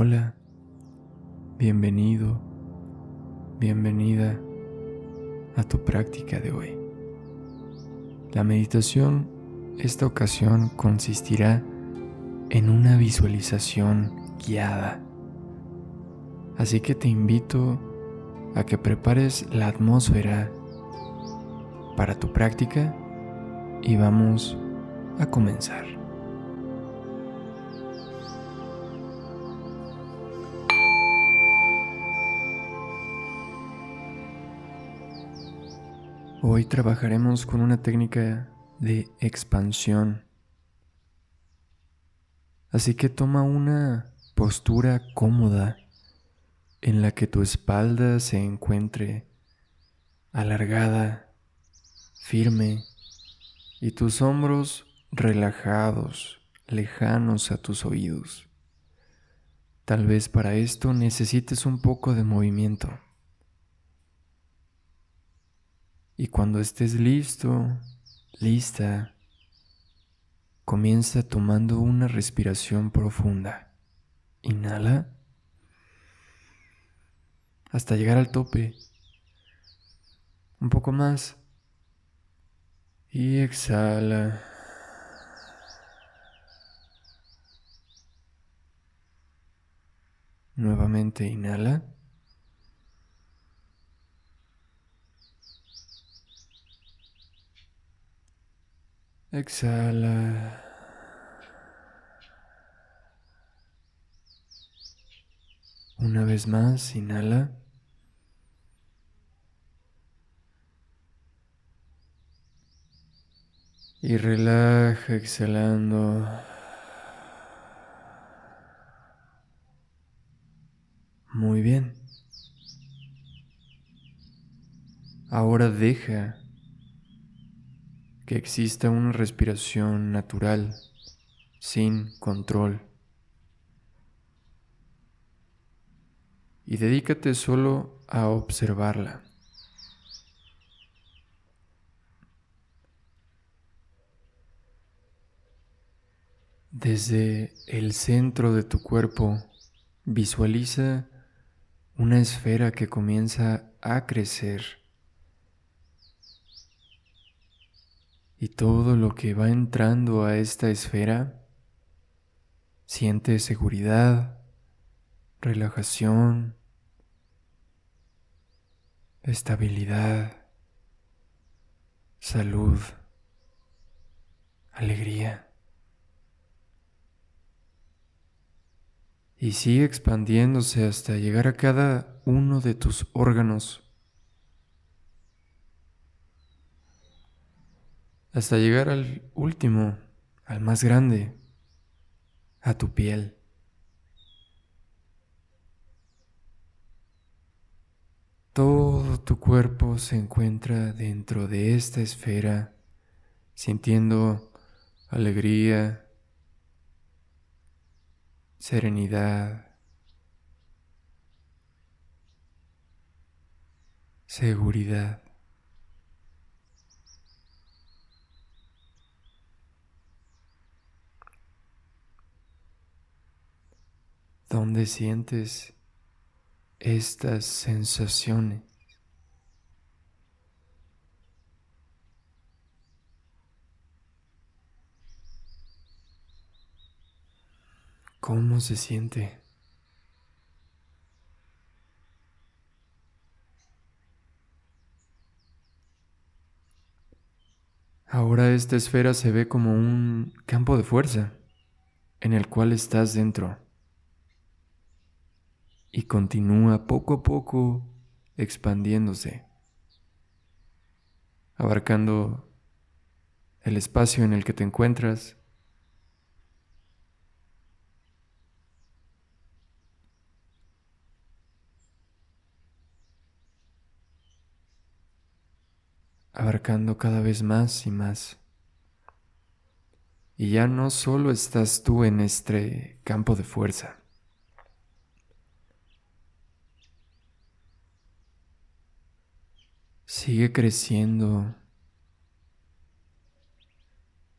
Hola, bienvenido, bienvenida a tu práctica de hoy. La meditación esta ocasión consistirá en una visualización guiada. Así que te invito a que prepares la atmósfera para tu práctica y vamos a comenzar. Hoy trabajaremos con una técnica de expansión. Así que toma una postura cómoda en la que tu espalda se encuentre alargada, firme y tus hombros relajados, lejanos a tus oídos. Tal vez para esto necesites un poco de movimiento. Y cuando estés listo, lista, comienza tomando una respiración profunda. Inhala hasta llegar al tope. Un poco más. Y exhala. Nuevamente inhala. Exhala. Una vez más, inhala. Y relaja exhalando. Muy bien. Ahora deja que exista una respiración natural, sin control. Y dedícate solo a observarla. Desde el centro de tu cuerpo visualiza una esfera que comienza a crecer y todo lo que va entrando a esta esfera siente seguridad, relajación, estabilidad, salud, alegría. Y sigue expandiéndose hasta llegar a cada uno de tus órganos hasta llegar al último, al más grande, a tu piel. Todo tu cuerpo se encuentra dentro de esta esfera, sintiendo alegría, serenidad, seguridad. ¿Dónde sientes estas sensaciones? ¿Cómo se siente? Ahora esta esfera se ve como un campo de fuerza en el cual estás dentro y continúa poco a poco expandiéndose, abarcando el espacio en el que te encuentras. abarcando cada vez más y más. Y ya no solo estás tú en este campo de fuerza, Sigue creciendo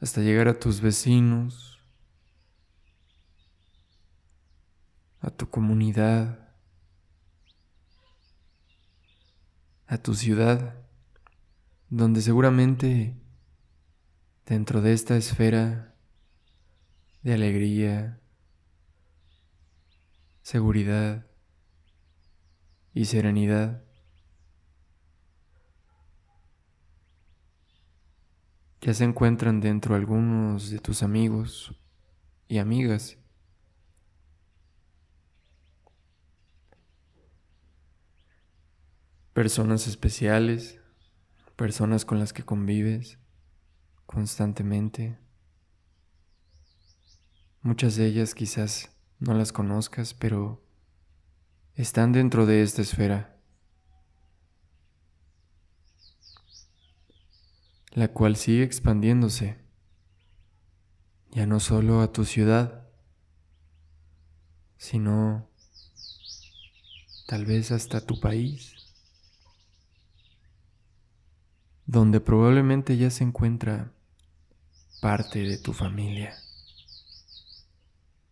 hasta llegar a tus vecinos, a tu comunidad, a tu ciudad, donde seguramente dentro de esta esfera de alegría, seguridad y serenidad, ya se encuentran dentro algunos de tus amigos y amigas. Personas especiales, personas con las que convives constantemente. Muchas de ellas quizás no las conozcas, pero están dentro de esta esfera. La cual sigue expandiéndose, ya no solo a tu ciudad, sino tal vez hasta tu país, donde probablemente ya se encuentra parte de tu familia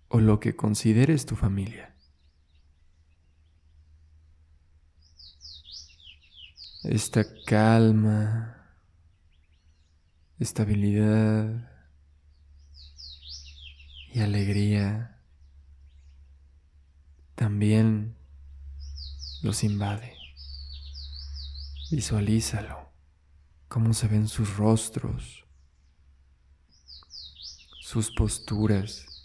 o lo que consideres tu familia. Esta calma estabilidad y alegría también los invade. Visualízalo, cómo se ven sus rostros, sus posturas.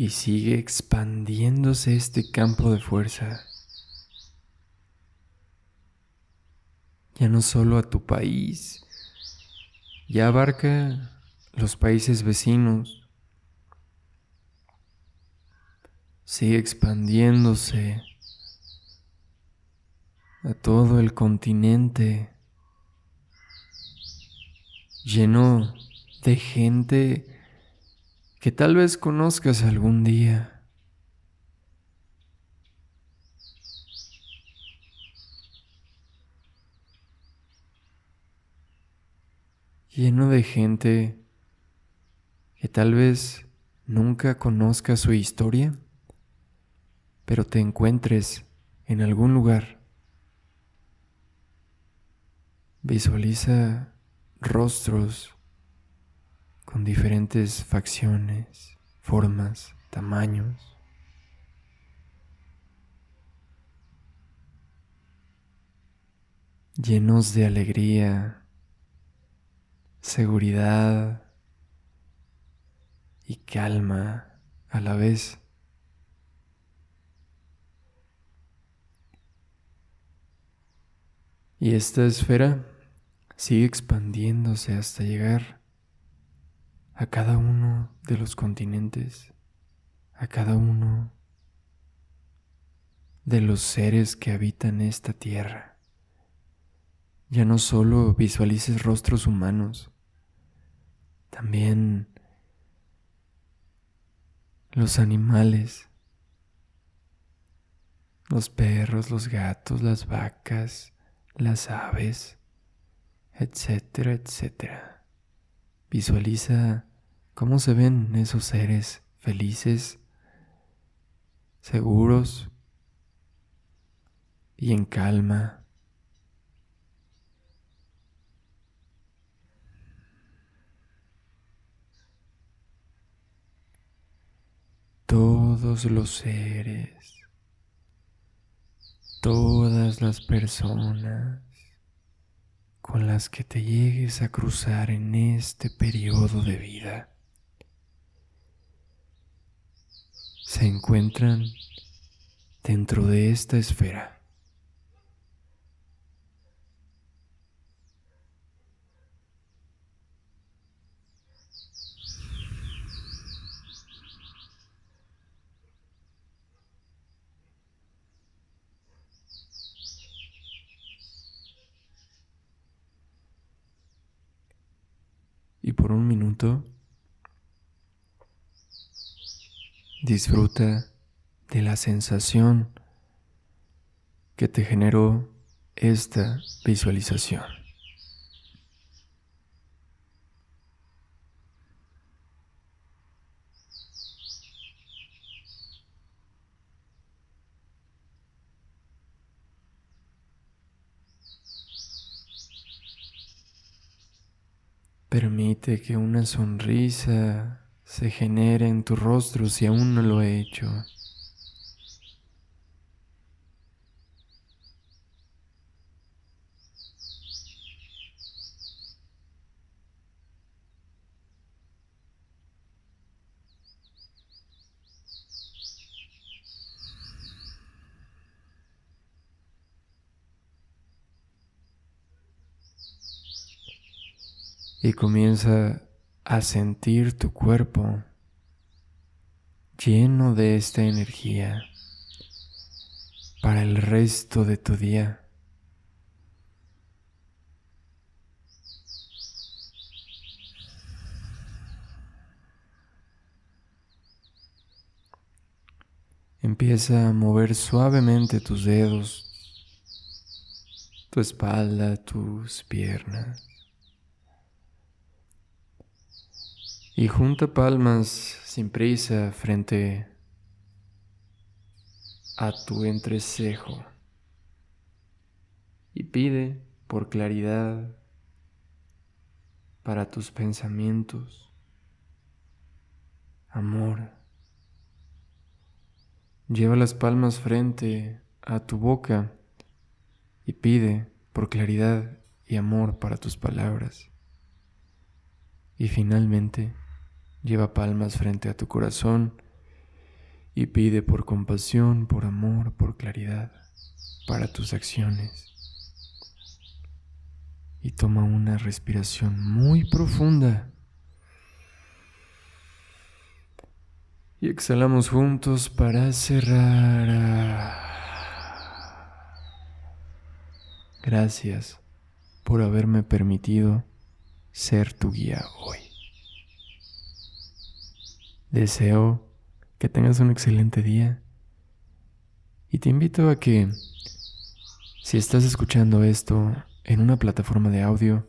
Y sigue expandiéndose este campo de fuerza. Ya no solo a tu país, ya abarca los países vecinos. Sigue expandiéndose a todo el continente lleno de gente que tal vez conozcas algún día. Lleno de gente que tal vez nunca conozca su historia, pero te encuentres en algún lugar. Visualiza rostros con diferentes facciones, formas, tamaños. llenos de alegría, seguridad y calma a la vez. Y esta esfera sigue expandiéndose hasta llegar a cada uno de los continentes, a cada uno de los seres que habitan esta tierra. Ya no solo visualices rostros humanos, también los animales, los perros, los gatos, las vacas, las aves, etcétera, etcétera. Visualiza ¿Cómo se ven esos seres felices, seguros y en calma? Todos los seres, todas las personas con las que te llegues a cruzar en este periodo de vida. Se encuentran dentro de esta esfera. Y por un minuto Disfruta de la sensación que te generó esta visualización. Permite que una sonrisa se genere en tu rostro si aún no lo he hecho. y comienza a sentir tu cuerpo lleno de esta energía para el resto de tu día. Empieza a mover suavemente tus dedos, tu espalda, tus piernas. Y junta palmas sin prisa frente a tu entrecejo y pide por claridad para tus pensamientos, amor. Lleva las palmas frente a tu boca y pide por claridad y amor para tus palabras. Y finalmente, Lleva palmas frente a tu corazón y pide por compasión, por amor, por claridad para tus acciones. Y toma una respiración muy profunda. Y exhalamos juntos para cerrar. Gracias por haberme permitido ser tu guía hoy. Deseo que tengas un excelente día y te invito a que si estás escuchando esto en una plataforma de audio,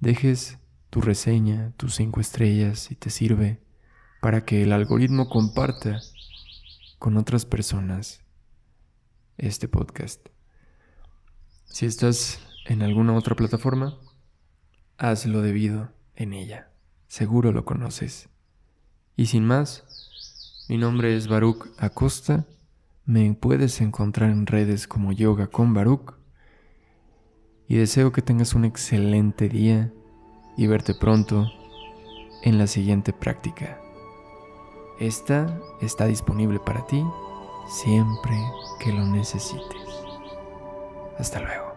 dejes tu reseña, tus cinco estrellas si te sirve para que el algoritmo comparta con otras personas este podcast. Si estás en alguna otra plataforma, haz lo debido en ella. Seguro lo conoces. Y sin más, mi nombre es Baruch Acosta. Me puedes encontrar en redes como Yoga con Baruch. Y deseo que tengas un excelente día y verte pronto en la siguiente práctica. Esta está disponible para ti siempre que lo necesites. Hasta luego.